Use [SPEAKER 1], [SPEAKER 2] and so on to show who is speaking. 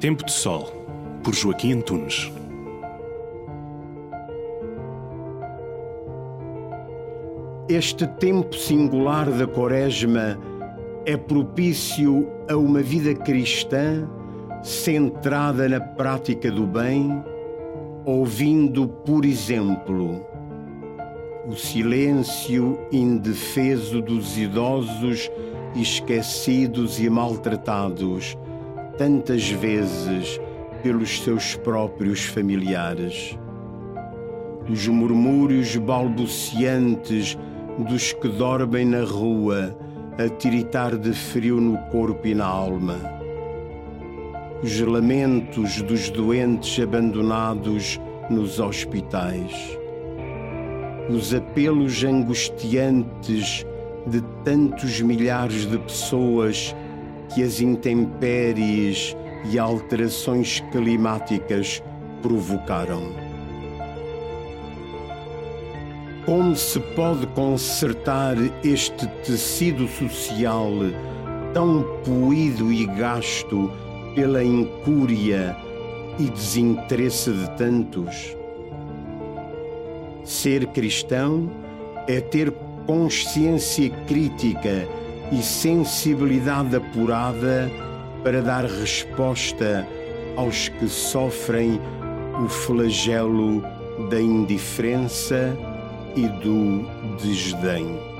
[SPEAKER 1] Tempo de Sol, por Joaquim Antunes.
[SPEAKER 2] Este tempo singular da Quaresma é propício a uma vida cristã centrada na prática do bem, ouvindo, por exemplo, o silêncio indefeso dos idosos esquecidos e maltratados tantas vezes pelos seus próprios familiares. Os murmúrios balbuciantes dos que dormem na rua a tiritar de frio no corpo e na alma. Os lamentos dos doentes abandonados nos hospitais. Os apelos angustiantes de tantos milhares de pessoas que as intempéries e alterações climáticas provocaram. Como se pode consertar este tecido social tão poído e gasto pela incúria e desinteresse de tantos? Ser cristão é ter consciência crítica e sensibilidade apurada para dar resposta aos que sofrem o flagelo da indiferença e do desdém.